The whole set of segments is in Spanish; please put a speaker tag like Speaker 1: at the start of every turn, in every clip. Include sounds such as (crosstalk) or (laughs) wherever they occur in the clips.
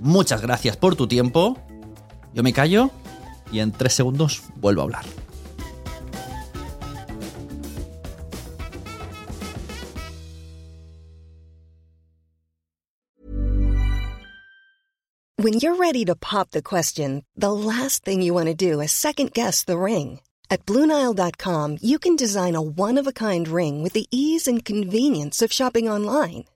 Speaker 1: Muchas gracias por tu tiempo. Yo me callo y en tres segundos vuelvo a hablar.
Speaker 2: When you're ready to pop the question, the last thing you want to do is second guess the ring. At Bluenile.com, you can design a one of a kind ring with the ease and convenience of shopping online.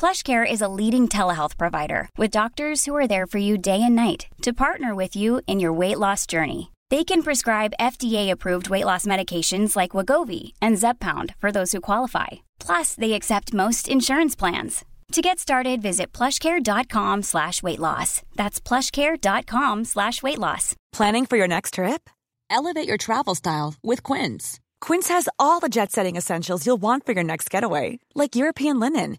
Speaker 3: PlushCare is a leading telehealth provider with doctors who are there for you day and night to partner with you in your weight loss journey. They can prescribe FDA-approved weight loss medications like Wagovi and Zepbound for those who qualify. Plus, they accept most insurance plans. To get started, visit plushcare.com slash weight loss. That's plushcare.com slash weight loss.
Speaker 4: Planning for your next trip? Elevate your travel style with Quince. Quince has all the jet setting essentials you'll want for your next getaway, like European linen,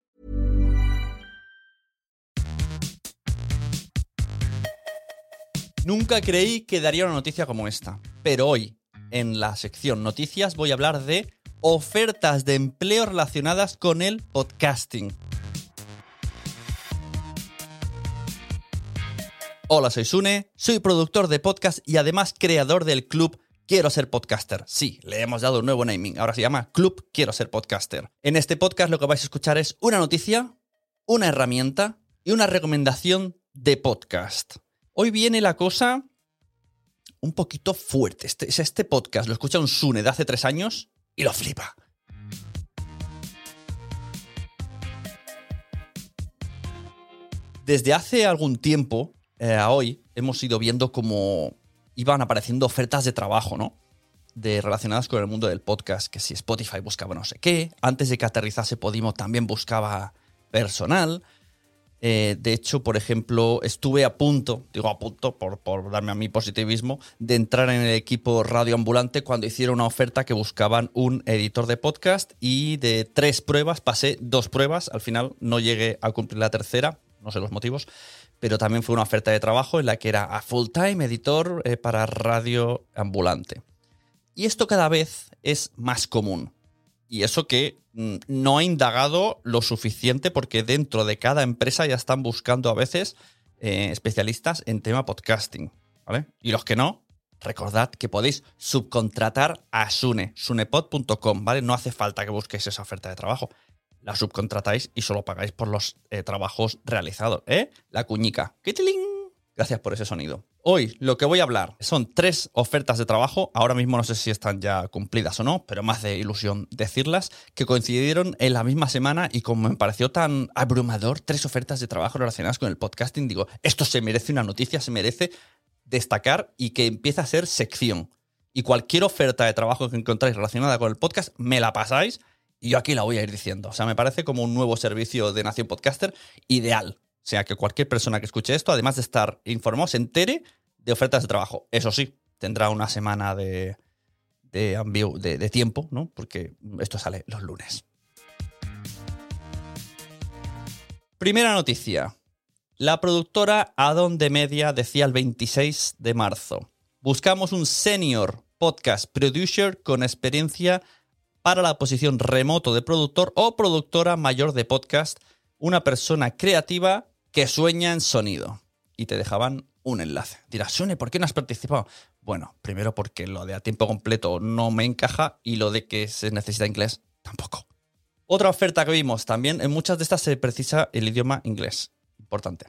Speaker 1: Nunca creí que daría una noticia como esta, pero hoy, en la sección noticias, voy a hablar de ofertas de empleo relacionadas con el podcasting. Hola, soy Sune, soy productor de podcast y además creador del club Quiero ser podcaster. Sí, le hemos dado un nuevo naming. Ahora se llama Club Quiero ser podcaster. En este podcast lo que vais a escuchar es una noticia, una herramienta y una recomendación de podcast. Hoy viene la cosa un poquito fuerte. Este, este podcast lo escucha un Sune de hace tres años y lo flipa. Desde hace algún tiempo eh, a hoy hemos ido viendo cómo iban apareciendo ofertas de trabajo, ¿no? De, relacionadas con el mundo del podcast, que si Spotify buscaba no sé qué, antes de que aterrizase Podimo también buscaba personal. Eh, de hecho, por ejemplo, estuve a punto, digo a punto por, darme a mi positivismo, de entrar en el equipo radioambulante cuando hicieron una oferta que buscaban un editor de podcast y de tres pruebas pasé dos pruebas, al final no llegué a cumplir la tercera, no sé los motivos, pero también fue una oferta de trabajo en la que era a full-time editor eh, para radio ambulante. Y esto cada vez es más común. Y eso que no ha indagado lo suficiente porque dentro de cada empresa ya están buscando a veces eh, especialistas en tema podcasting. ¿vale? Y los que no, recordad que podéis subcontratar a Sune, sunepod.com, ¿vale? No hace falta que busquéis esa oferta de trabajo la subcontratáis y solo pagáis por los eh, trabajos realizados, ¿eh? La cuñica. Gracias por ese sonido. Hoy lo que voy a hablar son tres ofertas de trabajo, ahora mismo no sé si están ya cumplidas o no, pero más de ilusión decirlas, que coincidieron en la misma semana y como me pareció tan abrumador, tres ofertas de trabajo relacionadas con el podcasting, digo, esto se merece una noticia, se merece destacar y que empiece a ser sección. Y cualquier oferta de trabajo que encontráis relacionada con el podcast, me la pasáis y yo aquí la voy a ir diciendo. O sea, me parece como un nuevo servicio de Nación Podcaster ideal. O sea, que cualquier persona que escuche esto, además de estar informado, se entere de ofertas de trabajo. Eso sí, tendrá una semana de, de, tiempo, ¿no? Porque esto sale los lunes. Primera noticia. La productora Adon de Media decía el 26 de marzo. Buscamos un senior podcast producer con experiencia para la posición remoto de productor o productora mayor de podcast, una persona creativa que sueña en sonido. Y te dejaban un enlace. Dirás, Sune, ¿por qué no has participado? Bueno, primero porque lo de a tiempo completo no me encaja y lo de que se necesita inglés tampoco. Otra oferta que vimos también, en muchas de estas se precisa el idioma inglés. Importante.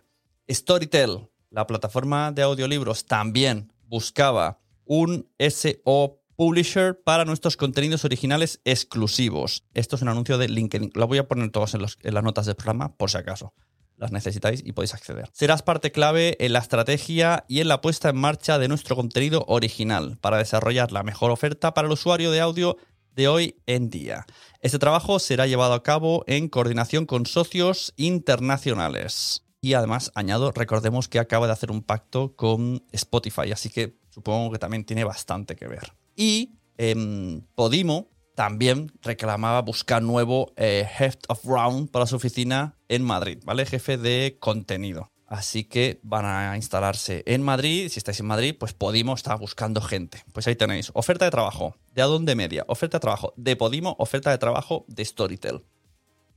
Speaker 1: Storytel, la plataforma de audiolibros, también buscaba un SO Publisher para nuestros contenidos originales exclusivos. Esto es un anuncio de LinkedIn. Lo voy a poner todos en, en las notas del programa por si acaso las necesitáis y podéis acceder. Serás parte clave en la estrategia y en la puesta en marcha de nuestro contenido original para desarrollar la mejor oferta para el usuario de audio de hoy en día. Este trabajo será llevado a cabo en coordinación con socios internacionales. Y además, añado, recordemos que acaba de hacer un pacto con Spotify, así que supongo que también tiene bastante que ver. Y em, Podimo también reclamaba buscar nuevo eh, Head of Round para su oficina en Madrid, ¿vale? Jefe de contenido. Así que van a instalarse en Madrid. Si estáis en Madrid, pues Podimo está buscando gente. Pues ahí tenéis. Oferta de trabajo de Adonde Media. Oferta de trabajo de Podimo. Oferta de trabajo de Storytel.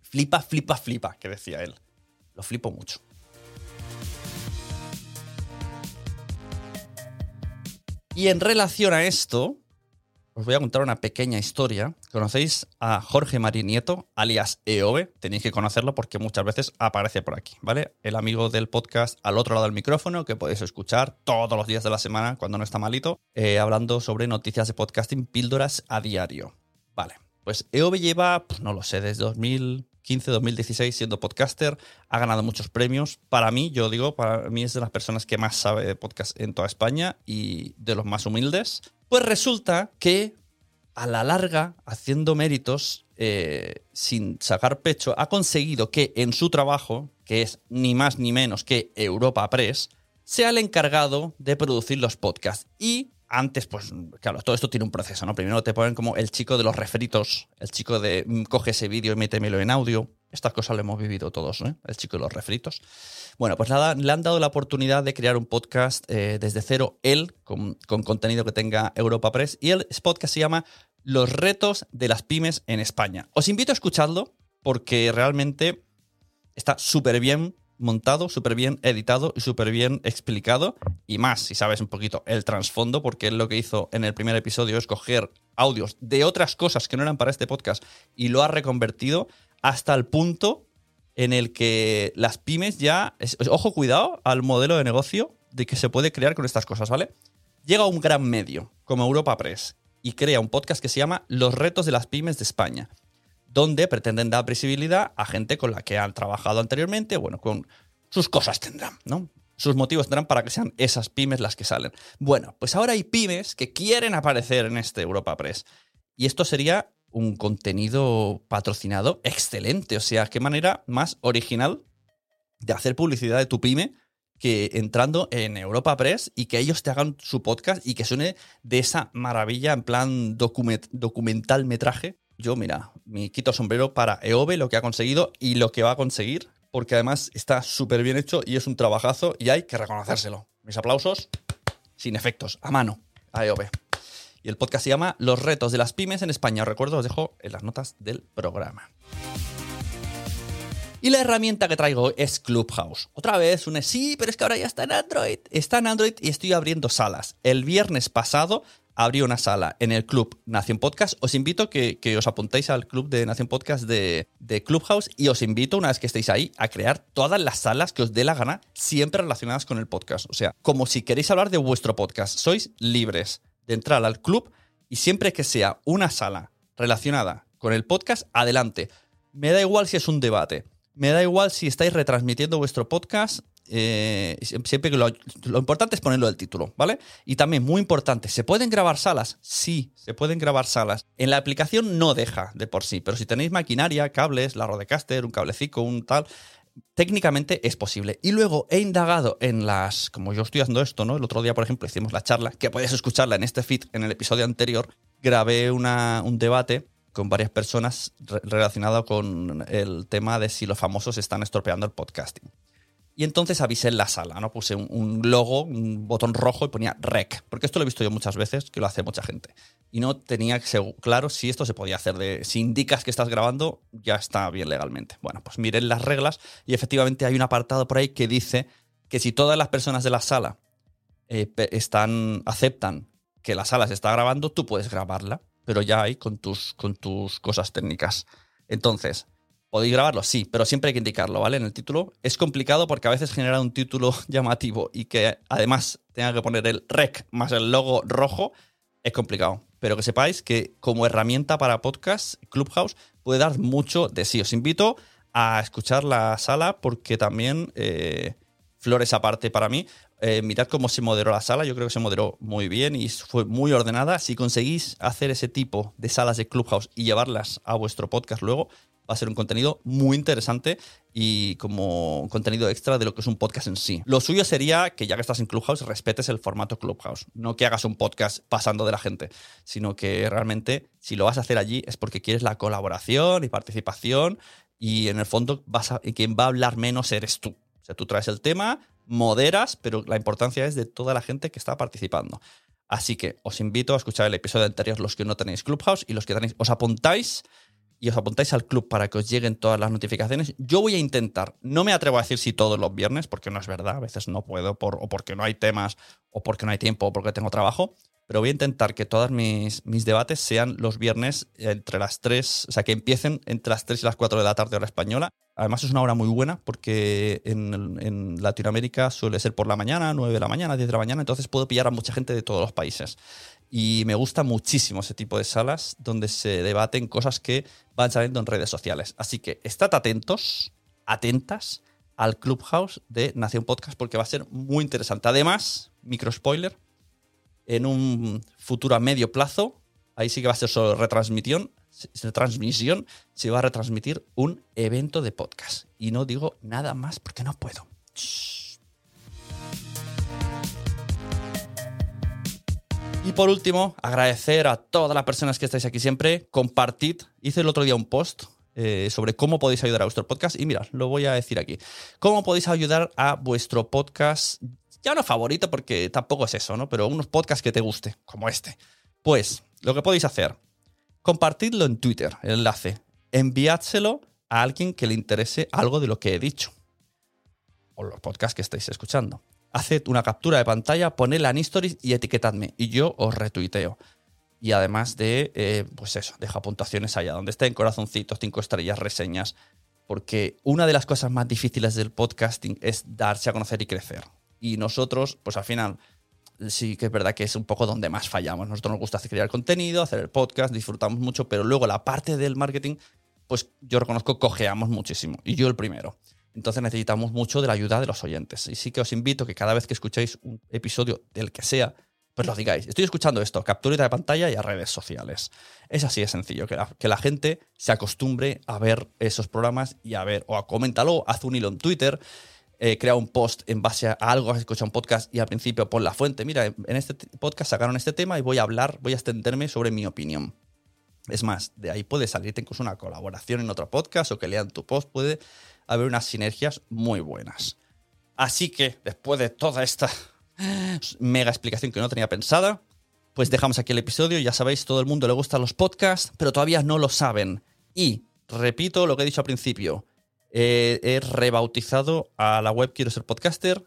Speaker 1: Flipa, flipa, flipa, que decía él. Lo flipo mucho. Y en relación a esto, os voy a contar una pequeña historia. ¿Conocéis a Jorge Marinieto, alias EOB? Tenéis que conocerlo porque muchas veces aparece por aquí, ¿vale? El amigo del podcast al otro lado del micrófono que podéis escuchar todos los días de la semana cuando no está malito, eh, hablando sobre noticias de podcasting, píldoras a diario. Vale, pues EOB lleva, no lo sé, desde 2015, 2016 siendo podcaster, ha ganado muchos premios. Para mí, yo digo, para mí es de las personas que más sabe de podcast en toda España y de los más humildes. Pues resulta que a la larga, haciendo méritos, eh, sin sacar pecho, ha conseguido que en su trabajo, que es ni más ni menos que Europa Press, sea el encargado de producir los podcasts. Y antes, pues, claro, todo esto tiene un proceso, ¿no? Primero te ponen como el chico de los referitos, el chico de mm, coge ese vídeo y métemelo en audio. Estas cosas lo hemos vivido todos, ¿no? El chico de los referitos. Bueno, pues nada, le han dado la oportunidad de crear un podcast eh, desde cero, él, con, contenido que tenga Europa Press. Y el podcast se llama Los retos de las pymes en España. Os invito a escucharlo porque realmente está súper bien montado, súper bien editado y súper bien explicado. Y más, si sabes un poquito el trasfondo, porque él lo que hizo en el primer episodio es coger audios de otras cosas que no eran para este podcast y lo ha reconvertido hasta el punto en el que las pymes ya, ojo cuidado al modelo de negocio de que se puede crear con estas cosas, ¿vale? Llega un gran medio como Europa Press y crea un podcast que se llama Los retos de las pymes de España, donde pretenden dar visibilidad a gente con la que han trabajado anteriormente, bueno, con sus cosas tendrán, ¿no? Sus motivos tendrán para que sean esas pymes las que salen. Bueno, pues ahora hay pymes que quieren aparecer en este Europa Press. Y esto sería un contenido patrocinado excelente. O sea, qué manera más original de hacer publicidad de tu pyme que entrando en Europa Press y que ellos te hagan su podcast y que suene de esa maravilla en plan documental metraje. Yo, mira, me quito sombrero para EOB, lo que ha conseguido y lo que va a conseguir, porque además está súper bien hecho y es un trabajazo y hay que reconocérselo. Mis aplausos, sin efectos, a mano, a EOB. Y el podcast se llama Los retos de las pymes en España. Os recuerdo, os dejo en las notas del programa. Y la herramienta que traigo es Clubhouse. Otra vez, un sí, pero es que ahora ya está en Android. Está en Android y estoy abriendo salas. El viernes pasado abrí una sala en el Club Nación Podcast. Os invito a que, os apuntéis al Club de Nación Podcast de, de, Clubhouse y os invito, una vez que estéis ahí, a crear todas las salas que os dé la gana, siempre relacionadas con el podcast. O sea, como si queréis hablar de vuestro podcast, sois libres de entrar al club y siempre que sea una sala relacionada con el podcast, adelante. Me da igual si es un debate, me da igual si estáis retransmitiendo vuestro podcast. Eh, siempre que lo, importante es ponerlo el título, ¿vale? Y también muy importante, ¿se pueden grabar salas? Sí, se pueden grabar salas. En la aplicación no deja de por sí, pero si tenéis maquinaria, cables, la Rodecaster, un cablecito, un tal, técnicamente es posible. Y luego he indagado en las, como yo estoy haciendo esto, ¿no? El otro día, por ejemplo, hicimos la charla, que puedes escucharla en este feed, en el episodio anterior, grabé una, un debate con varias personas relacionado con el tema de si los famosos están estropeando el podcasting. Y entonces avisé en la sala, ¿no? Puse un, logo, un botón rojo y ponía rec, porque esto lo he visto yo muchas veces, que lo hace mucha gente. Y no tenía claro si esto se podía hacer. De, si indicas que estás grabando, ya está bien legalmente. Bueno, pues miren las reglas y efectivamente hay un apartado por ahí que dice que si todas las personas de la sala eh, están, aceptan que la sala se está grabando, tú puedes grabarla, pero ya hay con tus, con tus cosas técnicas. Entonces, ¿podéis grabarlo? Sí, pero siempre hay que indicarlo, ¿vale? En el título. Es complicado porque a veces genera un título (laughs) llamativo y que además tenga que poner el rec más el logo rojo, es complicado. Pero que sepáis que como herramienta para podcast, Clubhouse puede dar mucho de sí. Os invito a escuchar la sala porque también, eh, flores aparte para mí, eh, mirad cómo se moderó la sala, yo creo que se moderó muy bien y fue muy ordenada. Si conseguís hacer ese tipo de salas de Clubhouse y llevarlas a vuestro podcast luego, va a ser un contenido muy interesante y como contenido extra de lo que es un podcast en sí. Lo suyo sería que ya que estás en Clubhouse, respetes el formato Clubhouse. No que hagas un podcast pasando de la gente, sino que realmente si lo vas a hacer allí es porque quieres la colaboración y participación y en el fondo vas a, quien va a hablar menos eres tú. O sea, tú traes el tema, moderas, pero la importancia es de toda la gente que está participando. Así que os invito a escuchar el episodio anterior, los que no tenéis Clubhouse y los que tenéis, os apuntáis y os apuntáis al club para que os lleguen todas las notificaciones. Yo voy a intentar, no me atrevo a decir si todos los viernes, porque no es verdad, a veces no puedo, o porque no hay temas, o porque no hay tiempo, o porque tengo trabajo, pero voy a intentar que todos mis, mis debates sean los viernes entre las 3, o sea, que empiecen entre las 3 y las 4 de la tarde hora española Además es una hora muy buena porque en, Latinoamérica suele ser por la mañana, 9 de la mañana, 10 de la mañana, entonces puedo pillar a mucha gente de todos los países. Y me gusta muchísimo ese tipo de salas donde se debaten cosas que van saliendo en redes sociales. Así que estad atentos, atentas al Clubhouse de Nación Podcast porque va a ser muy interesante. Además, micro spoiler, en un futuro a medio plazo, ahí sí que va a ser solo retransmisión, transmisión se va a retransmitir un evento de podcast. Y no digo nada más porque no puedo. Y por último, agradecer a todas las personas que estáis aquí siempre. Compartid. Hice el otro día un post eh, sobre cómo podéis ayudar a vuestro podcast. Y mirad, lo voy a decir aquí. ¿Cómo podéis ayudar a vuestro podcast? Ya no favorito porque tampoco es eso, ¿no? Pero unos podcasts que te guste, como este. Pues lo que podéis hacer, compartidlo en Twitter, el enlace, enviádselo a alguien que le interese algo de lo que he dicho, o los podcasts que estáis escuchando. Haced una captura de pantalla, ponedla en stories y etiquetadme, y yo os retuiteo. Y además de, eh, pues eso, deja puntuaciones allá donde estén, corazoncitos, cinco estrellas, reseñas, porque una de las cosas más difíciles del podcasting es darse a conocer y crecer. Y nosotros, pues al final, sí que es verdad que es un poco donde más fallamos. Nosotros nos gusta crear contenido, hacer el podcast, disfrutamos mucho, pero luego la parte del marketing, pues yo reconozco, cojeamos muchísimo. Y yo el primero. Entonces necesitamos mucho de la ayuda de los oyentes. Y sí que os invito que cada vez que escuchéis un episodio del que sea, pues lo digáis. Estoy escuchando esto, captura de pantalla y a redes sociales. Es así de sencillo, que la, que la gente se acostumbre a ver esos programas y a ver, o a coméntalo, haz un hilo en Twitter eh, crea un post en base a algo, has escuchado un podcast y al principio pon la fuente. Mira, en este podcast sacaron este tema y voy a hablar, voy a extenderme sobre mi opinión. Es más, de ahí puede salirte incluso una colaboración en otro podcast o que lean tu post, puede haber unas sinergias muy buenas. Así que, después de toda esta mega explicación que no tenía pensada, pues dejamos aquí el episodio. Ya sabéis, todo el mundo le gustan los podcasts, pero todavía no lo saben. Y repito lo que he dicho al principio eh, he rebautizado a la web Quiero ser podcaster,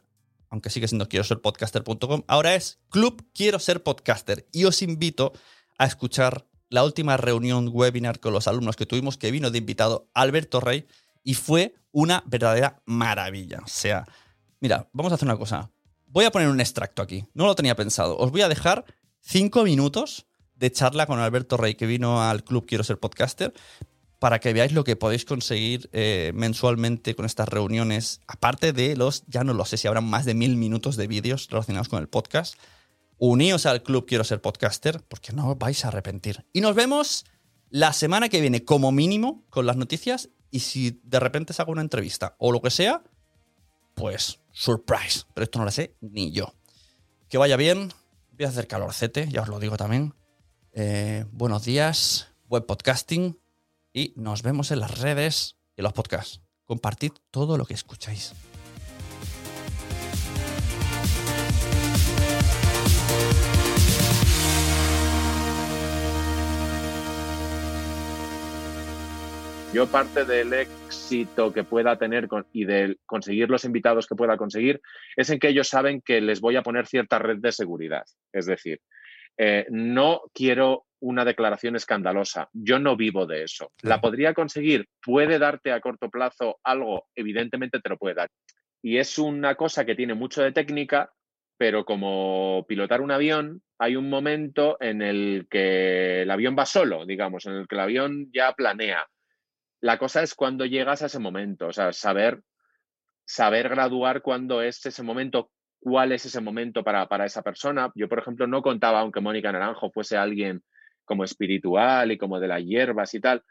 Speaker 1: aunque sigue siendo quiero ser podcaster.com. Ahora es Club Quiero ser podcaster. Y os invito a escuchar la última reunión webinar con los alumnos que tuvimos, que vino de invitado Alberto Rey, y fue una verdadera maravilla. O sea, mira, vamos a hacer una cosa. Voy a poner un extracto aquí. No lo tenía pensado. Os voy a dejar cinco minutos de charla con Alberto Rey, que vino al Club Quiero ser podcaster, para que veáis lo que podéis conseguir eh, mensualmente con estas reuniones, aparte de los, ya no lo sé si habrán más de mil minutos de vídeos relacionados con el podcast. Uníos al club Quiero ser podcaster, porque no os vais a arrepentir. Y nos vemos la semana que viene, como mínimo, con las noticias. Y si de repente se hago una entrevista o lo que sea, pues surprise. Pero esto no lo sé ni yo. Que vaya bien. Voy a hacer calorcete, ya os lo digo también. Eh, buenos días, web podcasting y nos vemos en las redes y los podcasts. Compartid todo lo que escucháis.
Speaker 5: Yo parte del éxito que pueda tener y de conseguir los invitados que pueda conseguir es en que ellos saben que les voy a poner cierta red de seguridad. Es decir, eh, no quiero una declaración escandalosa. Yo no vivo de eso. ¿La podría conseguir? ¿Puede darte a corto plazo algo? Evidentemente te lo puede dar. Y es una cosa que tiene mucho de técnica, pero como pilotar un avión, hay un momento en el que el avión va solo, digamos, en el que el avión ya planea. La cosa es cuando llegas a ese momento, o sea, saber, saber graduar cuándo es ese momento, cuál es ese momento para, para esa persona. Yo, por ejemplo, no contaba, aunque Mónica Naranjo fuese alguien como espiritual y como de las hierbas y tal,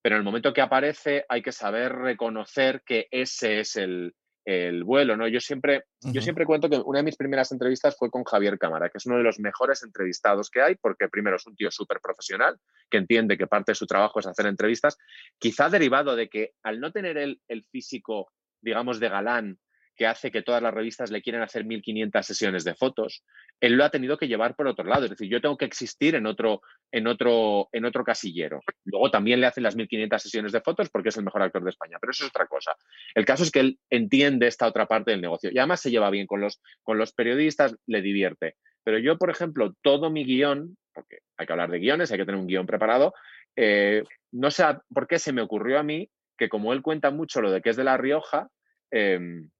Speaker 5: pero en el momento que aparece hay que saber reconocer que ese es el, el vuelo, ¿no? Yo siempre, yo siempre cuento que una de mis primeras entrevistas fue con Javier Cámara, que es uno de los mejores entrevistados que hay, porque primero es un tío súper profesional, que entiende que parte de su trabajo es hacer entrevistas, quizá derivado de que al no tener el, el físico, digamos, de galán que hace que todas las revistas le quieran hacer 1500 sesiones de fotos, él lo ha tenido que llevar por otro lado. Es decir, yo tengo que existir en otro, en otro, en otro casillero. Luego también le hacen las 1500 sesiones de fotos porque es el mejor actor de España, pero eso es otra cosa. El caso es que él entiende esta otra parte del negocio y además se lleva bien con los, con los periodistas, le divierte. Pero yo, por ejemplo, todo mi guion, porque hay que hablar de guiones, hay que tener un guion preparado, eh, no sé por qué se me ocurrió a mí que como él cuenta mucho lo de que es de La Rioja, em,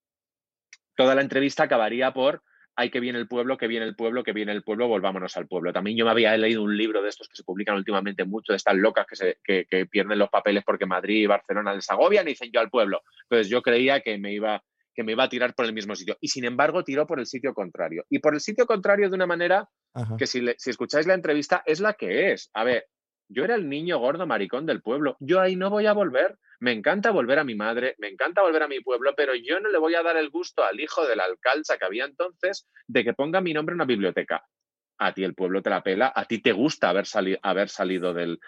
Speaker 5: toda la entrevista acabaría por hay que viene el pueblo, que viene el pueblo, que viene el pueblo, volvámonos al pueblo. También yo me había leído un libro de estos que se publican últimamente mucho, de estas locas que, se, que, pierden los papeles porque Madrid y Barcelona les agobian y dicen yo al pueblo. Entonces yo creía que me iba que me iba a tirar por el mismo sitio. Y sin embargo, tiró por el sitio contrario. Y por el sitio contrario de una manera que si, si escucháis la entrevista es la que es. A ver, yo era el niño gordo maricón del pueblo. Yo ahí no voy a volver. Me encanta volver a mi madre, me encanta volver a mi pueblo, pero yo no le voy a dar el gusto al hijo de la alcalza que había entonces de que ponga mi nombre en una biblioteca. A ti el pueblo te la pela, a ti te gusta haber, haber salido del,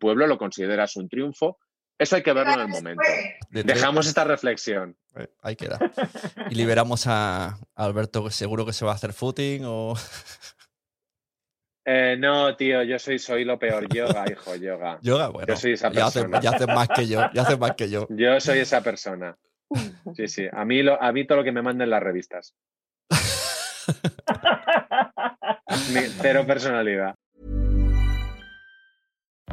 Speaker 5: pueblo, lo consideras un triunfo. Eso hay que verlo en el momento. Dejamos esta reflexión.
Speaker 1: Eh, ahí queda. (laughs) Y liberamos a Alberto, que seguro que se va a hacer footing o. (laughs)
Speaker 5: Eh, no, tío, yo soy, soy lo peor. Yoga, hijo, yoga. (laughs)
Speaker 1: Yoga, bueno.
Speaker 5: Yo soy esa persona.
Speaker 1: Ya haces más que yo, ya haces más que yo. (laughs)
Speaker 5: Yo soy esa persona. Sí, sí. A mí, lo, a mí todo lo que me manden las revistas. (laughs) Mi, cero personalidad.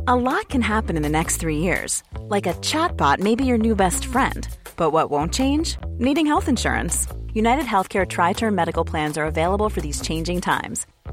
Speaker 4: A lot can happen in the next three years. Like a chatbot may be your new best friend. But what won't change? Needing health insurance. United Healthcare Tri Term Medical Plans are available for these changing times